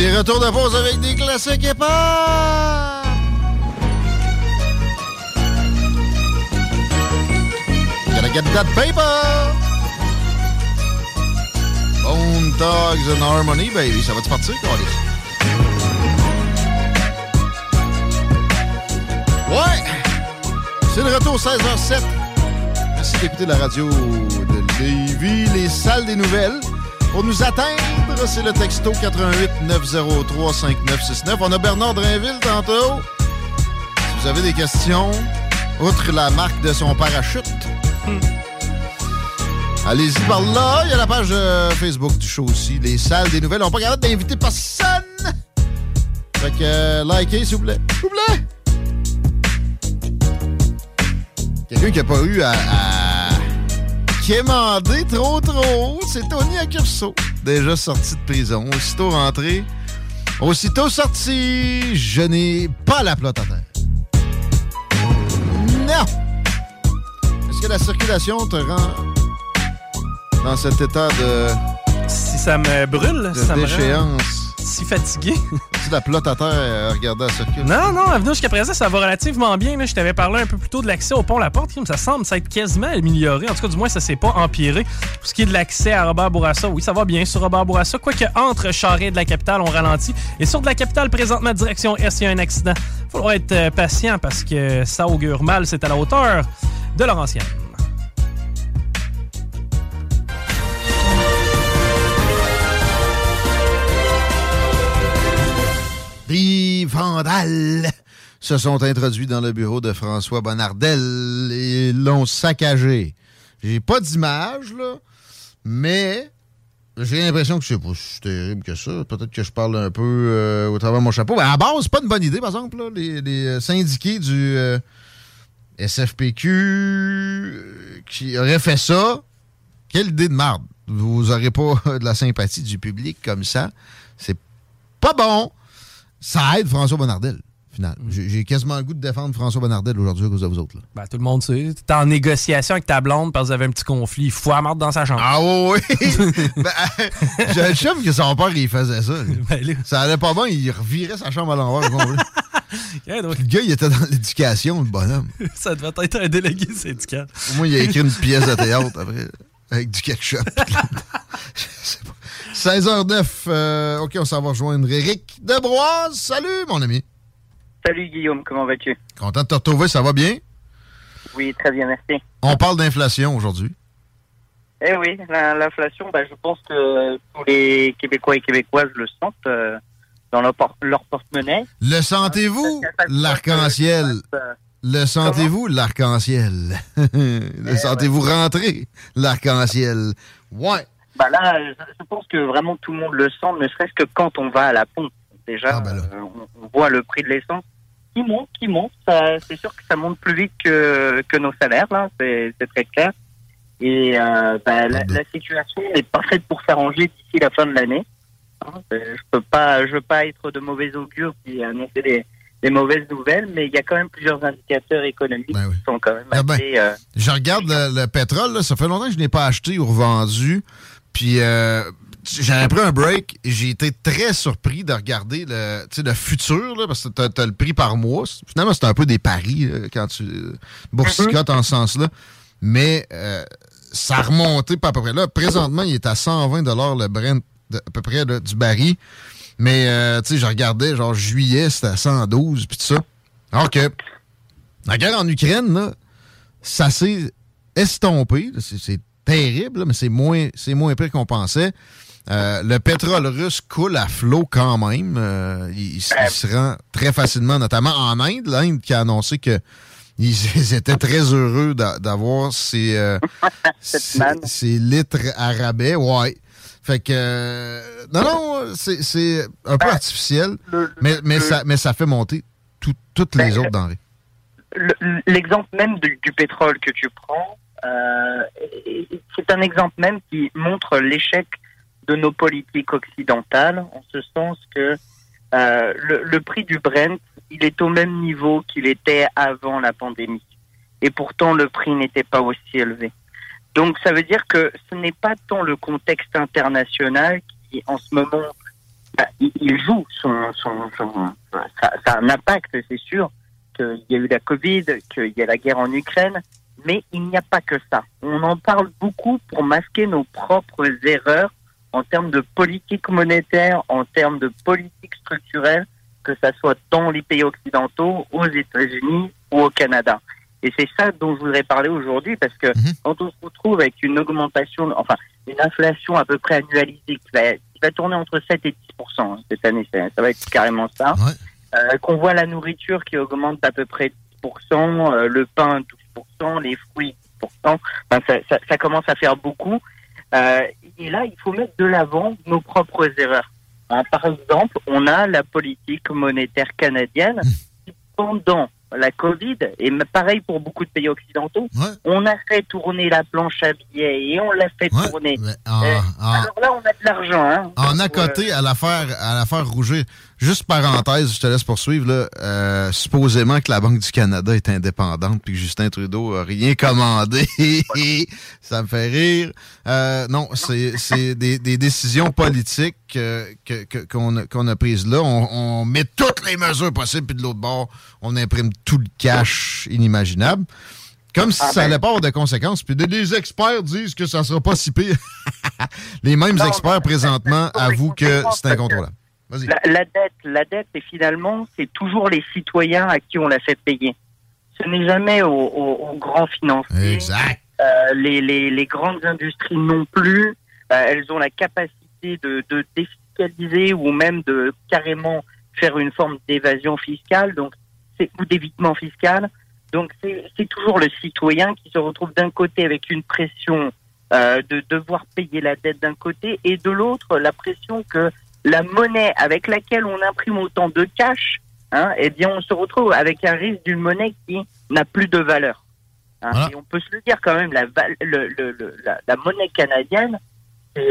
Des retours de pause avec des classiques hip Gotta get that paper! Bone Dogs and Harmony, baby. Ça va-tu partir, Carlis? Ouais! C'est le retour 16h07. Merci d'écouter la radio de Lévis, les salles des nouvelles. Pour nous atteindre, c'est le texto 88 903 5969. On a Bernard Drainville tantôt. Si vous avez des questions, outre la marque de son parachute, allez-y par là. Il y a la page euh, Facebook du show aussi. Les salles des nouvelles n'ont pas capable d'inviter personne. Fait que euh, likez, s'il vous plaît. S'il vous plaît. Quelqu'un qui n'a pas eu à, à quémander trop trop, c'est Tony Accurso. Déjà sorti de prison. Aussitôt rentré, aussitôt sorti, je n'ai pas la flotte à terre. Non! Est-ce que la circulation te rend dans cet état de, Si ça me brûle, de ça me rend? Si fatigué. Tu la flotte à terre euh, regardez la circulation? Non, non, à venir jusqu'à présent, ça va relativement bien. là. Je t'avais parlé un peu plus tôt de l'accès au pont La Porte. Ça semble s'être quasiment amélioré. En tout cas, du moins, ça s'est pas empiré. Pour ce qui est de l'accès à Robert Bourassa, oui, ça va bien sur Robert Bourassa. Quoique entre Charest et de la capitale, on ralentit. Et sur de la capitale, présentement, direction Est, il y a un accident. Il faudra être euh, patient parce que ça augure mal. C'est à la hauteur de Laurentienne. Des vandales se sont introduits dans le bureau de François Bonnardel et l'ont saccagé. J'ai pas d'image, là, mais j'ai l'impression que c'est pas si terrible que ça. Peut-être que je parle un peu euh, au travers de mon chapeau. Mais à base, c'est pas une bonne idée, par exemple, là, les, euh, syndiqués du euh, SFPQ qui auraient fait ça. Quelle idée de marde. Vous aurez pas de la sympathie du public comme ça. C'est pas bon. Ça aide François Bonnardel, au final. J'ai j'ai quasiment le goût de défendre François Bonnardel aujourd'hui à cause de vous autres. là. Ben, tout le monde sait. T'es en négociation avec ta blonde parce que vous avez un petit conflit. Il faut la marde dans sa chambre. Ah oui, oui! ben, J'ai le chef que son père, il faisait ça. Ben, là, Ça allait pas bien, il revirait sa chambre à l'envers. yeah, donc, le gars, il était dans l'éducation, le bonhomme. ça devait être un délégué syndical. Au moins, il a écrit une pièce de théâtre après, avec du ketchup. Je sais pas. 16h09, euh, OK, on s'en va rejoindre Eric Debroise. Salut, mon ami. Salut Guillaume, comment vas-tu? Content de te retrouver, ça va bien? Oui, très bien, merci. On parle d'inflation aujourd'hui. Eh oui, la- l'inflation, bah, je pense que tous les Québécois et Québécoises le sentent euh, dans leur, por- leur porte-monnaie. Le sentez-vous, l'arc-en-ciel? Euh, Le sentez-vous, l'arc-en-ciel? Le sentez-vous rentrer, l'arc-en-ciel? Ouais. Bah là, je, pense que vraiment tout le monde le sent, ne serait-ce que quand on va à la pompe. Déjà, Ah, ben là. euh, on, voit le prix de l'essence qui monte, qui monte. C'est sûr que ça monte plus vite que, que nos salaires, là, c'est très clair. Et euh, bah, la, la situation n'est pas faite pour s'arranger d'ici la fin de l'année. Hein, euh, Je peux pas, je veux pas être de mauvais augure puis annoncer des, des mauvaises nouvelles, mais il y a quand même plusieurs indicateurs économiques qui sont quand même Ah ben, assez. euh, Je regarde le, le pétrole, là, ça fait longtemps que je n'ai pas acheté ou revendu. Puis, euh, j'avais pris un break et j'ai été très surpris de regarder le, le futur, là, parce que tu as, le prix par mois. Finalement, c'est un peu des paris quand tu boursicotes en ce sens-là. Mais euh, ça a remonté pas à peu près là. Présentement, il est à 120 le Brent à peu près du baril. Mais euh, tu sais, je regardais, genre juillet, c'était à 112, puis tout ça. Alors que la guerre en Ukraine, ça s'est estompé. C'est terrible, mais c'est moins, moins pire qu'on pensait. Euh, le pétrole russe coule à flot quand même. Euh, il, se rend très facilement, notamment en Inde. L'Inde qui a annoncé que ils, étaient très heureux d'avoir ces, euh, ces, litres à rabais. Ouais. Fait que non, non, c'est un peu ben, artificiel, mais, mais, ça, mais ça fait monter toutes les ben, autres denrées. L'exemple même du, pétrole que tu prends, c'est un exemple même qui montre l'échec de nos politiques occidentales, en ce sens que euh, le, prix du Brent, il est au même niveau qu'il était avant la pandémie. Et pourtant, le prix n'était pas aussi élevé. Donc, ça veut dire que ce n'est pas tant le contexte international qui, en ce moment, bah, il joue son, son, ça, ça, a un impact, c'est sûr, qu'il y a eu la Covid, qu'il y a la guerre en Ukraine, mais il n'y a pas que ça. On en parle beaucoup pour masquer nos propres erreurs en termes de politique monétaire, en termes de politique structurelle, que ça soit dans les pays occidentaux, aux États-Unis ou au Canada. Et c'est ça dont je voudrais parler aujourd'hui, parce que mhm. quand on se retrouve avec une augmentation, enfin une inflation à peu près annualisée qui va, qui va tourner entre 7 et 10 hein, cette année, ça, va être carrément ça. Euh, qu'on voit la nourriture qui augmente à peu près 10 euh, le pain 12 les fruits 10 ça, ça, ça, commence à faire beaucoup. Euh, et là, il faut mettre de l'avant nos propres erreurs. Hein, par exemple, on a la politique monétaire canadienne qui, pendant la Covid, et pareil pour beaucoup de pays occidentaux, on a fait tourner la planche à billets et on l'a fait tourner. Euh, alors là, on a de l'argent. Hein, en à côté, à l'affaire à l'affaire Rouget, juste parenthèse, je te laisse poursuivre. Là, euh, supposément que la Banque du Canada est indépendante puis que Justin Trudeau a rien commandé. Ça me fait rire. Euh, non, c'est des, des décisions politiques qu'on a, qu'on a prises là. On, on met toutes les mesures possibles puis de l'autre bord, on imprime tout le cash inimaginable. Comme si ah, ça n'allait ben. pas avoir de conséquences. Puis des experts disent que ça ne sera pas si pire. les mêmes experts présentement avouent que c'est incontrôlable. La, la, dette, la dette, et finalement, c'est toujours les citoyens à qui on la fait payer. Ce n'est jamais aux, grands financiers. Exact. Euh, les, les, les, grandes industries non plus. Euh, elles ont la capacité de, de défiscaliser ou même de carrément faire une forme d'évasion fiscale. Donc, ou d'évitement fiscal. Donc c'est toujours le citoyen qui se retrouve d'un côté avec une pression euh, de devoir payer la dette d'un côté et de l'autre la pression que la monnaie avec laquelle on imprime autant de cash, hein, eh bien on se retrouve avec un risque d'une monnaie qui n'a plus de valeur. Hein. Et on peut se le dire quand même, la, le, le, la, la monnaie canadienne,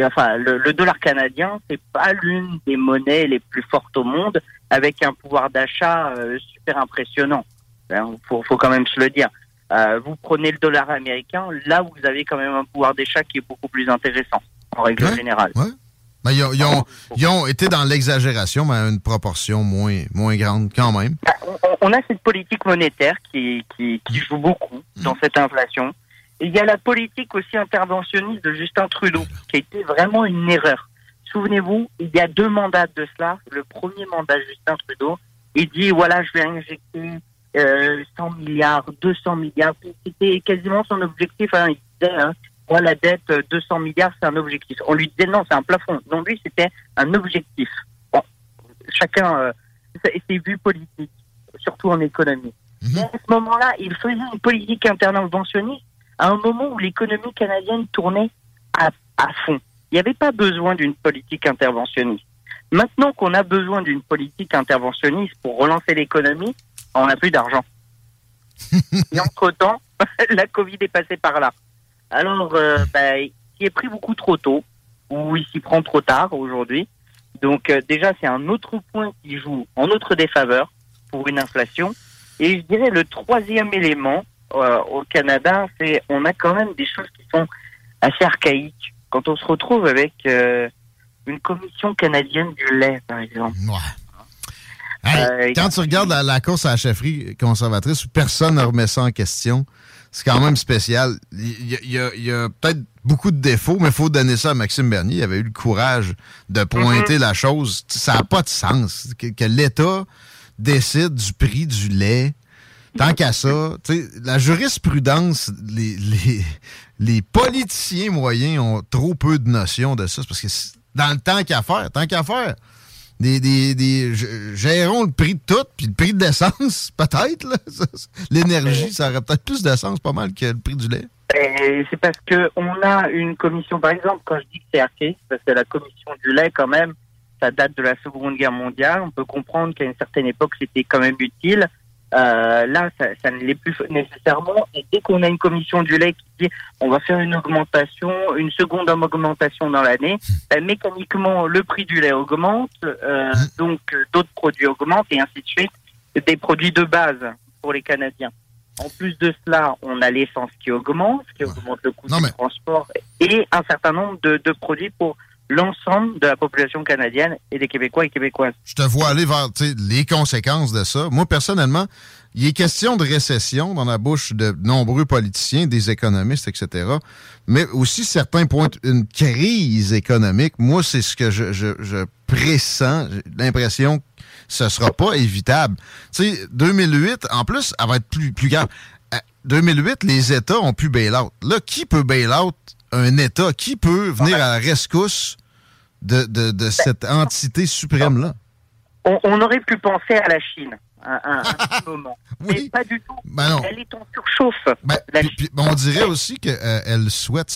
enfin le, dollar canadien, c'est pas l'une des monnaies les plus fortes au monde, avec un pouvoir d'achat euh, super impressionnant. Il hein, faut, faut, quand même se le dire. Euh, vous prenez le dollar américain, là vous avez quand même un pouvoir d'achat qui est beaucoup plus intéressant, en règle générale. Ouais. Ben, ils, ont, ils, ont, ils, ont, été dans l'exagération, mais à une proportion moins, moins grande quand même. Ben, on, a cette politique monétaire qui, qui, qui joue beaucoup mm. dans cette inflation. il y a la politique aussi interventionniste de Justin Trudeau, qui a été vraiment une erreur. Souvenez-vous, il y a deux mandats de cela. Le premier mandat, Justin Trudeau, il dit, voilà, je vais injecter euh, 100 milliards, 200 milliards. C'était quasiment son objectif. Hein. Il disait, hein, moi, la dette, 200 euh, milliards, c'est un objectif. On lui disait, non, c'est un plafond. Donc, lui, c'était un objectif. Bon, chacun, euh, c'est vu politique, surtout en économie. Mhm. à ce moment-là, il faisait une politique interventionniste à un moment où l'économie canadienne tournait à, à fond. Il n'y avait pas besoin d'une politique interventionniste. Maintenant qu'on a besoin d'une politique interventionniste pour relancer l'économie, on n'a plus d'argent. Et entre-temps, la Covid est passée par là. Alors, euh, bah, il est pris beaucoup trop tôt, ou il s'y prend trop tard aujourd'hui. Donc euh, déjà, c'est un autre point qui joue en notre défaveur pour une inflation. Et je dirais le troisième élément euh, au Canada, c'est on a quand même des choses qui sont assez archaïques quand on se retrouve avec euh, une commission canadienne du lait, par exemple. Ouais. Hey, quand tu regardes la, la, course à la chefferie conservatrice, personne ne remet ça en question c'est quand même spécial. Il y a, peut-être beaucoup de défauts, mais il faut donner ça à Maxime Bernier. Il avait eu le courage de pointer mm-hmm. la chose. Ça n'a pas de sens que, l'État décide du prix du lait. Tant qu'à ça, la jurisprudence, les, les, les, politiciens moyens ont trop peu de notions de ça. Parce que dans le temps qu'à faire, tant qu'à faire, des, des, des gérons le prix de tout, puis le prix de l'essence, peut-être. L'énergie, ça aurait peut-être plus d'essence pas mal que le prix du lait. C'est parce que on a une commission, par exemple, quand je dis que c'est archaïque, parce que la commission du lait, quand même, ça date de la Seconde Guerre mondiale. On peut comprendre qu'à une certaine époque, c'était quand même utile. Euh, là, ça, ça ne l'est plus nécessairement. Et dès qu'on a une commission du lait qui dit on va faire une augmentation, une seconde augmentation dans l'année, ben, mécaniquement le prix du lait augmente, euh, donc euh, d'autres produits augmentent et ainsi de suite. Des produits de base pour les Canadiens. En plus de cela, on a l'essence qui augmente, qui augmente le coût du transport et un certain nombre de, de produits pour l'ensemble de la population canadienne et des Québécois et Québécoises. Je te vois aller vers les conséquences de ça. Moi, personnellement, il est question de récession dans la bouche de nombreux politiciens, des économistes, etc. Mais aussi, certains pointent une crise économique. Moi, c'est ce que je, je, je pressens. L'impression que ce ne sera pas évitable. Tu sais, 2008, en plus, elle va être plus, plus grave. 2008, euh, les États ont pu bail-out. Là, qui peut bail-out un État? Qui peut venir à la rescousse de, de, de cette entité suprême-là? On, aurait pu penser à la Chine un, un, petit moment. oui. Mais pas du tout. Ben Elle est en surchauffe. Ben, puis, on dirait aussi qu'elle euh, souhaite.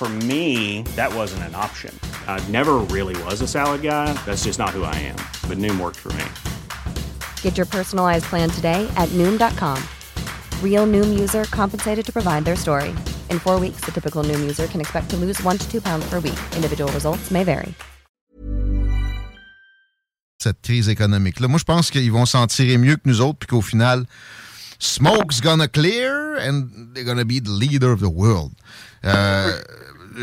For me, that wasn't an option. I never really was a salad guy. That's just not who I am. But Noom worked for me. Get your personalized plan today at Noom.com. Real Noom user compensated to provide their story. In four weeks, the typical Noom user can expect to lose one to two pounds per week. Individual results may vary. Cette crise économique-là. Moi, je pense qu'ils vont s'en tirer mieux que nous autres, puis qu'au final, smoke's gonna clear and they're gonna be the leader of the world. Euh,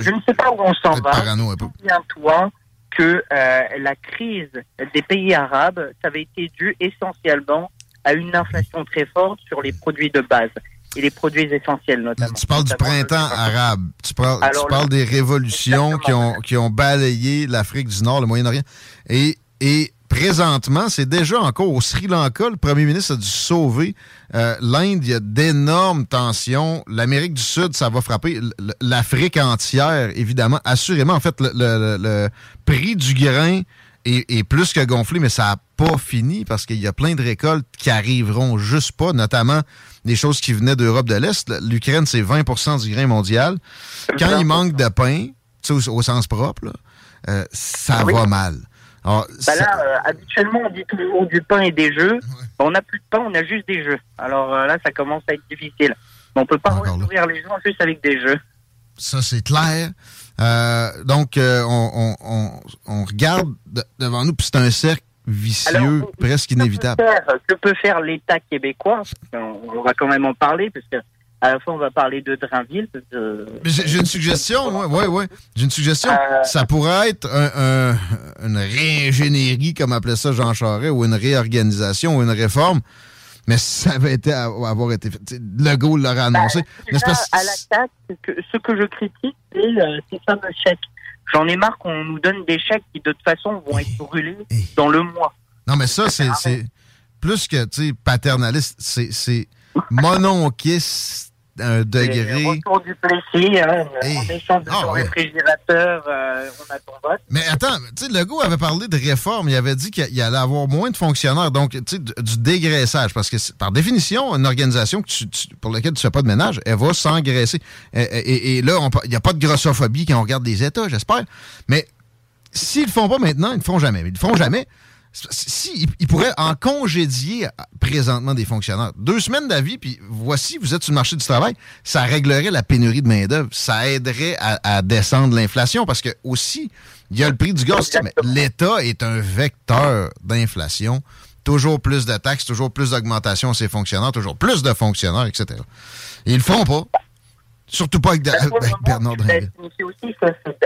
je ne sais pas où on s'en va. Souviens-toi que euh, la crise des pays arabes, ça avait été dû essentiellement à une inflation très forte sur les produits de base et les produits essentiels notamment. Tu parles du printemps arabe. Tu parles, tu parles des révolutions qui ont, qui ont balayé l'Afrique du Nord, le Moyen-Orient. Et, et présentement, c'est déjà encore au Sri Lanka, le premier ministre a dû sauver euh, l'Inde. Il y a d'énormes tensions. L'Amérique du Sud, ça va frapper. L'Afrique entière, évidemment. Assurément, en fait, le, prix du grain est, plus que gonflé, mais ça n'a pas fini parce qu'il y a plein de récoltes qui arriveront juste pas, notamment des choses qui venaient d'Europe de l'Est. L'Ukraine, c'est 20% du grain mondial. Quand il manque de pain, au, sens propre, euh, ça va mal. Ah, bah là, euh, habituellement, on dit toujours du pain et des jeux. On n'a plus de pain, on a juste des jeux. Alors euh, là, ça commence à être difficile. On peut pas nourrir les gens juste avec des jeux. Ça, c'est clair. Euh, donc, on, on, regarde devant nous, puis c'est un cercle vicieux, presque inévitable. Que peut faire, l'État québécois? On, va quand même en parler, parce que à la fois, on va parler de Drainville. J'ai une suggestion, oui, oui, oui. J'ai une suggestion. Euh, ça pourrait être une réingénierie, comme appelait ça Jean Charest, ou une réorganisation, ou une réforme. Mais ça avait été avoir été fait. Legault l'aurait ben, annoncé. à l'attaque, ce que je critique, c'est euh, ces fameux chèques. J'en ai marre qu'on nous donne des chèques qui, de toute façon, vont être brûlés dans le mois. Non, mais ça, c'est plus que paternaliste. C'est mononquiste un degré. Retour du hein, on échange de ah, réfrigérateur, euh, on a ton vote. Mais attends, tu sais, Legault avait parlé de réforme, il avait dit qu'il allait avoir moins de fonctionnaires, donc tu sais, du dégraissage, parce que par définition, une organisation que tu, pour laquelle tu fais pas de ménage, elle va s'engraisser. Et, et, là, il n'y a pas de grossophobie quand on regarde les États, j'espère, mais s'ils le font pas maintenant, ils le font jamais. Ils le font jamais. Si, ils pourraient en congédier présentement des fonctionnaires. Deux semaines d'avis, puis voici, vous êtes sur le marché du travail, ça réglerait la pénurie de main-d'œuvre. Ça aiderait à, descendre l'inflation parce que aussi, il y a le prix du gaz. L'État est un vecteur d'inflation. Toujours plus de taxes, toujours plus d'augmentation à ses fonctionnaires, toujours plus de fonctionnaires, etc. ils le font pas. Surtout pas avec, ben, Bernard Drinville. C'est aussi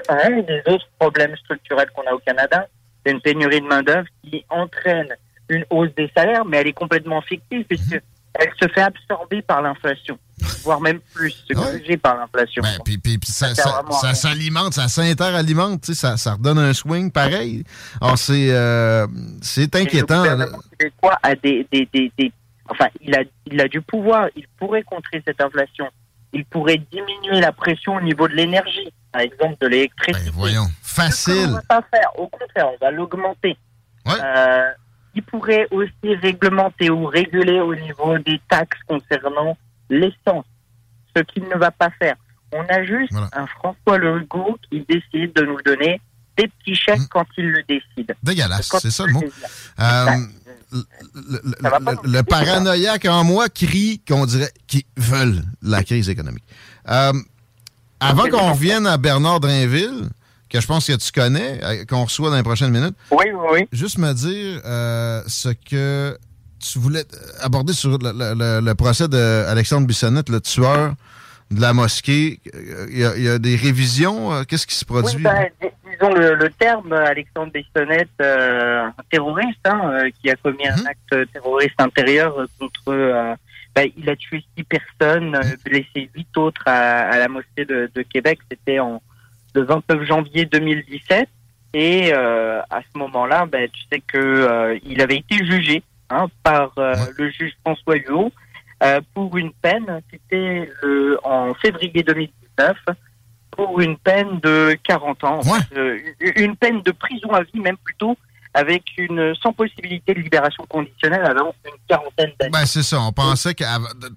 un des autres problèmes structurels qu'on a au Canada c'est une pénurie de main-d'œuvre qui entraîne une hausse des salaires, mais elle est complètement fictive puisque mhm. elle se fait absorber par l'inflation, voire même plus, se par l'inflation. Ben, puis, puis, ça, ça, s'alimente, ça s'interalimente, ça, ça redonne un swing pareil. Alors, c'est, euh, c'est inquiétant. A des, des, des, des, enfin, il a, il a du pouvoir, il pourrait contrer cette inflation, il pourrait diminuer la pression au niveau de l'énergie par exemple, de l'électricité. Ben, voyons, facile. on va pas faire. Au contraire, on va l'augmenter. Euh, il pourrait aussi réglementer ou réguler au niveau des taxes concernant l'essence, ce qu'il ne va pas faire. On a juste un François Legault qui décide de nous donner des petits chèques mm. quand il le décide. Dégueulasse, c'est ça le mot. Euh, le, paranoïaque en moi crie qu'on dirait qu'ils veulent la crise économique. Euh, avant qu'on revienne à Bernard Drainville, que je pense que tu connais, euh, qu'on reçoit dans les prochaines minutes. Oui, oui, oui. Juste me dire euh, ce que tu voulais aborder sur le, procès d'Alexandre Bissonnette, le tueur de la mosquée. Il y a, des révisions. Euh, qu'est-ce qui se produit? Ben, disons le, terme Alexandre Bissonnette, un terroriste, hein, qui a commis un mhm. acte terroriste intérieur contre bah, il a tué six personnes, euh, blessé huit autres à, la mosquée de, Québec. C'était en le 29 janvier 2017. Et euh, à ce moment-là, bah, tu sais que euh, il avait été jugé hein, par le juge François Huot pour une peine. C'était en février 2019 pour une peine de 40 ans, une peine de prison à vie même plutôt avec une sans possibilité de libération conditionnelle avant une quarantaine d'années. Ben, c'est ça. On pensait que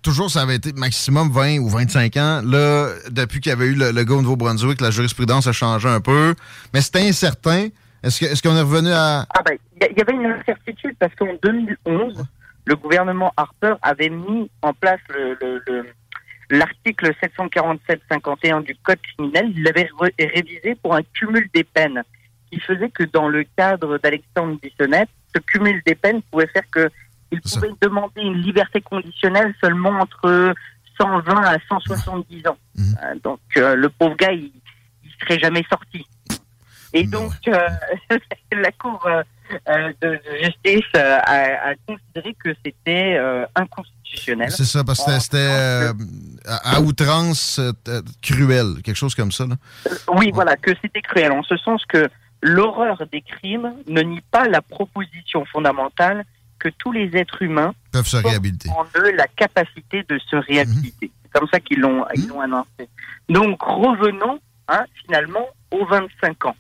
toujours ça avait été maximum 20 ou 25 ans. Là, depuis qu'il y avait eu le, le go au Nouveau-Brunswick, la jurisprudence a changé un peu. Mais c'était incertain. Est-ce qu'on est, qu'on est revenu à... Ah ben, il y, avait une incertitude parce qu'en 2011, le gouvernement Harper avait mis en place le, le, l'article 747-51 du Code criminel, il l'avait révisé pour un cumul des peines qui faisait que dans le cadre d'Alexandre Bissonnette, ce cumul des peines pouvait faire que il pouvait demander une liberté conditionnelle seulement entre 120 à 170 ans. Mhm. Euh, donc euh, le pauvre gars, il, il serait jamais sorti. Et donc euh, la Cour de justice a, considéré que c'était inconstitutionnel. C'est ça, parce que c'était à outrance cruel, quelque chose comme ça. Là. oui, voilà, que c'était cruel, en ce sens que l'horreur des crimes ne nie pas la proposition fondamentale que tous les êtres humains peuvent se réhabiliter. En eux la capacité de se réhabiliter. C'est comme ça qu'ils l'ont ils annoncé. Donc revenons hein, finalement aux 25 ans.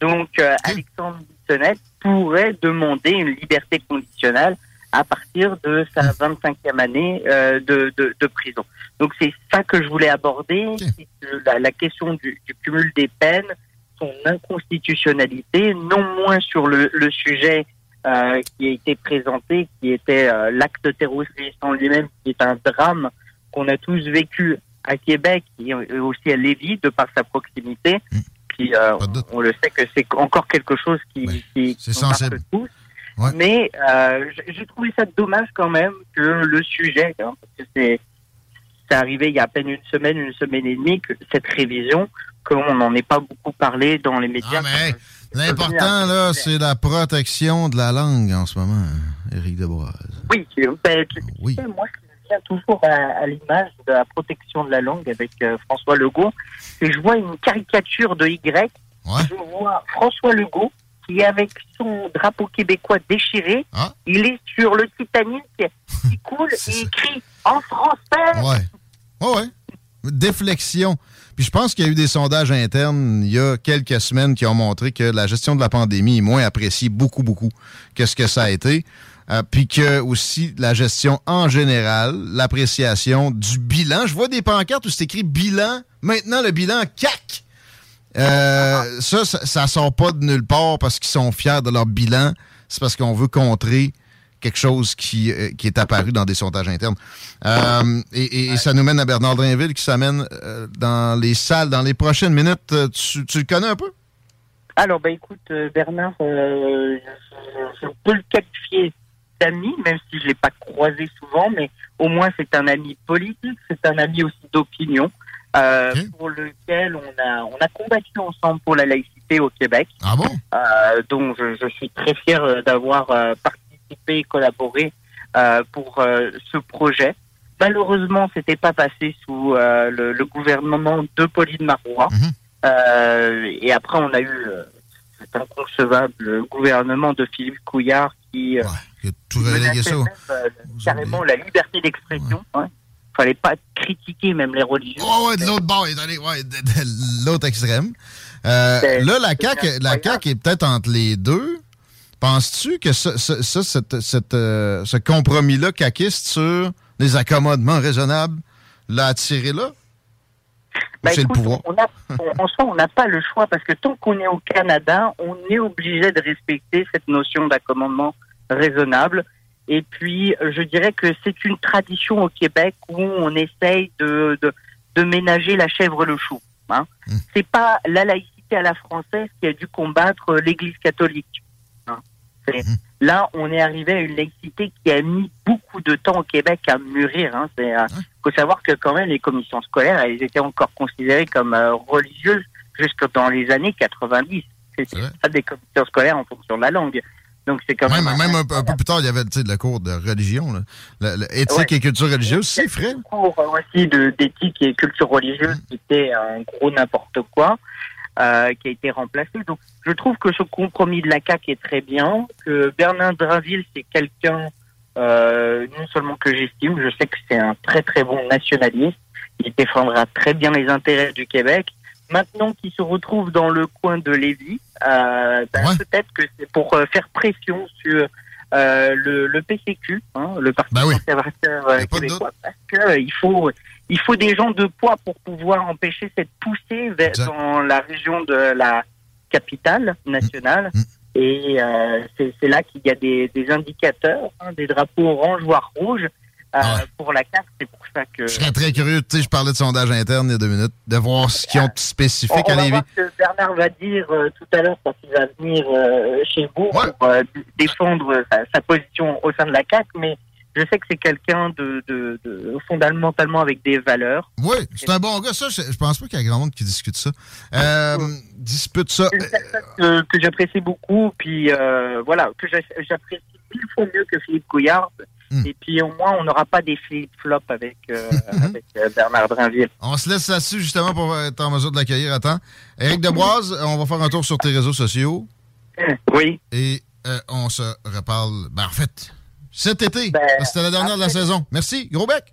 Donc euh, Alexandre Bissonnette pourrait demander une liberté conditionnelle à partir de sa 25e année euh, de, de, prison. Donc c'est ça que je voulais aborder, la, la, question du, du, cumul des peines, son inconstitutionnalité, non moins sur le, le sujet euh, qui a été présenté, qui était euh, l'acte terroriste en lui-même, qui est un drame qu'on a tous vécu à Québec et aussi à Lévis, de par sa proximité. Mm. Puis, euh, on, le sait que c'est encore quelque chose qui, qui, qui sensible. tous. Mais j'ai trouvé ça dommage quand même que le sujet, hein, parce que c'est c'est arrivé il y a à peine une semaine, une semaine et demie, que cette révision qu'on n'en ait pas beaucoup parlé dans les médias. Ah, l'important, là, c'est la protection de la langue en ce moment, Éric Deboise. Oui, ben, oui. moi, je viens toujours à, l'image de la protection de la langue avec euh, François Legault, et je vois une caricature de Y. Je vois François Legault qui est avec son drapeau québécois déchiré. Ah. Il est sur le Titanic qui coule et écrit en français. Ouais. Ouais, ouais. Déflexion. Puis je pense qu'il y a eu des sondages internes il y a quelques semaines qui ont montré que la gestion de la pandémie est moins appréciée beaucoup, beaucoup que ce que ça a été. Euh, puis que aussi la gestion en général, l'appréciation du bilan. Je vois des pancartes où c'est écrit bilan. Maintenant, le bilan CAC Euh, ça, ça, ne sort pas de nulle part parce qu'ils sont fiers de leur bilan. C'est parce qu'on veut contrer quelque chose qui, euh, qui est apparu dans des sondages internes. Euh, et, ça nous mène à Bernard Drinville qui s'amène dans les salles dans les prochaines minutes. Tu, tu le connais un peu? Alors, ben écoute, Bernard, je, peux le qualifier d'ami, même si je l'ai pas croisé souvent, mais au moins c'est un ami politique, c'est un ami aussi d'opinion. Euh, pour lequel on a on a combattu ensemble pour la laïcité au Québec. Ah bon? Euh, Donc je, je, suis très fier euh, d'avoir participé et collaboré pour ce projet. Malheureusement, c'était pas passé sous le, le, gouvernement de Pauline Marois. Mhm. et après, on a eu cet inconcevable gouvernement de Philippe Couillard qui, ouais, qui tout ça. carrément la liberté d'expression. Ouais fallait pas critiquer même les religieux. Oh, ouais, de l'autre bord, ouais, de, l'autre extrême. Euh, là, la CAQ, la CAQ est peut-être entre les deux. Penses-tu que ça, cette, cette, euh, ce compromis-là caquiste sur les accommodements raisonnables l'a attiré là? Ben, c'est le pouvoir? On a, en soi, on n'a pas le choix parce que tant qu'on est au Canada, on est obligé de respecter cette notion d'accommodement raisonnable. Et puis, je dirais que c'est une tradition au Québec où on essaye de, de, de ménager la chèvre le chou. Hein. Mmh. C'est pas la laïcité à la française qui a dû combattre l'Église catholique. Hein. Mmh. Là, on est arrivé à une laïcité qui a mis beaucoup de temps au Québec à mûrir. Hein. C'est, euh, faut savoir que quand même les commissions scolaires, elles étaient encore considérées comme euh, religieuses jusque dans les années 90. C'est pas des commissions scolaires en fonction de la langue. Donc, c'est quand même. Même, un, peu plus tard, il y avait le cours de religion, là. éthique et culture religieuse, c'est frais. cours aussi d'éthique et culture religieuse qui était un gros n'importe quoi, euh, qui a été remplacé. Donc, je trouve que ce compromis de la CAQ est très bien, que Bernard Draville, c'est quelqu'un, euh, non seulement que j'estime, je sais que c'est un très très bon nationaliste. Il défendra très bien les intérêts du Québec maintenant qu'il se retrouve dans le coin de Lévis, euh, ben, peut-être que c'est pour euh, faire pression sur euh, le, le, PCQ, hein, le Parti bah conservateur euh, québécois, parce que il faut il faut des gens de poids pour pouvoir empêcher cette poussée vers, dans la région de la capitale nationale. Mm. Mm. Et c'est là qu'il y a des, des indicateurs, hein, des drapeaux orange voire rouges, euh, pour la carte, c'est pour ça que. Je serais très curieux, tu sais, je parlais de sondage interne il y a deux minutes, de voir ce qu'ils ont de spécifique à Lévis. ce que Bernard va dire euh, tout à l'heure quand il va venir euh, chez vous pour défendre sa, position au sein de la CAC, mais je sais que c'est quelqu'un de, de, de, fondamentalement avec des valeurs. Oui, c'est un bon gars. Ça, je, je pense pas qu'il y a grand monde qui discute ça. Euh, dispute ça. que, que j'apprécie beaucoup, puis voilà, que j'apprécie mille fois mieux que Philippe Couillard. Hmm. Et puis au moins, on n'aura pas des flip-flops avec, euh, avec euh, Bernard Drinville. On se laisse là-dessus justement pour être en mesure de l'accueillir à temps. Éric Deboise, on va faire un tour sur tes réseaux sociaux. Oui. Et euh, on se reparle, ben, en fait, cet été. Ben, c'était la dernière de la saison. Merci, gros bec.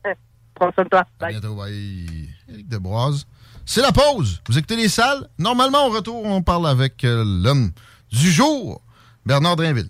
Prends soin de toi. À bientôt, bye. Éric Deboise. C'est la pause. Vous écoutez les salles. Normalement, au retour, on parle avec l'homme du jour, Bernard Drinville.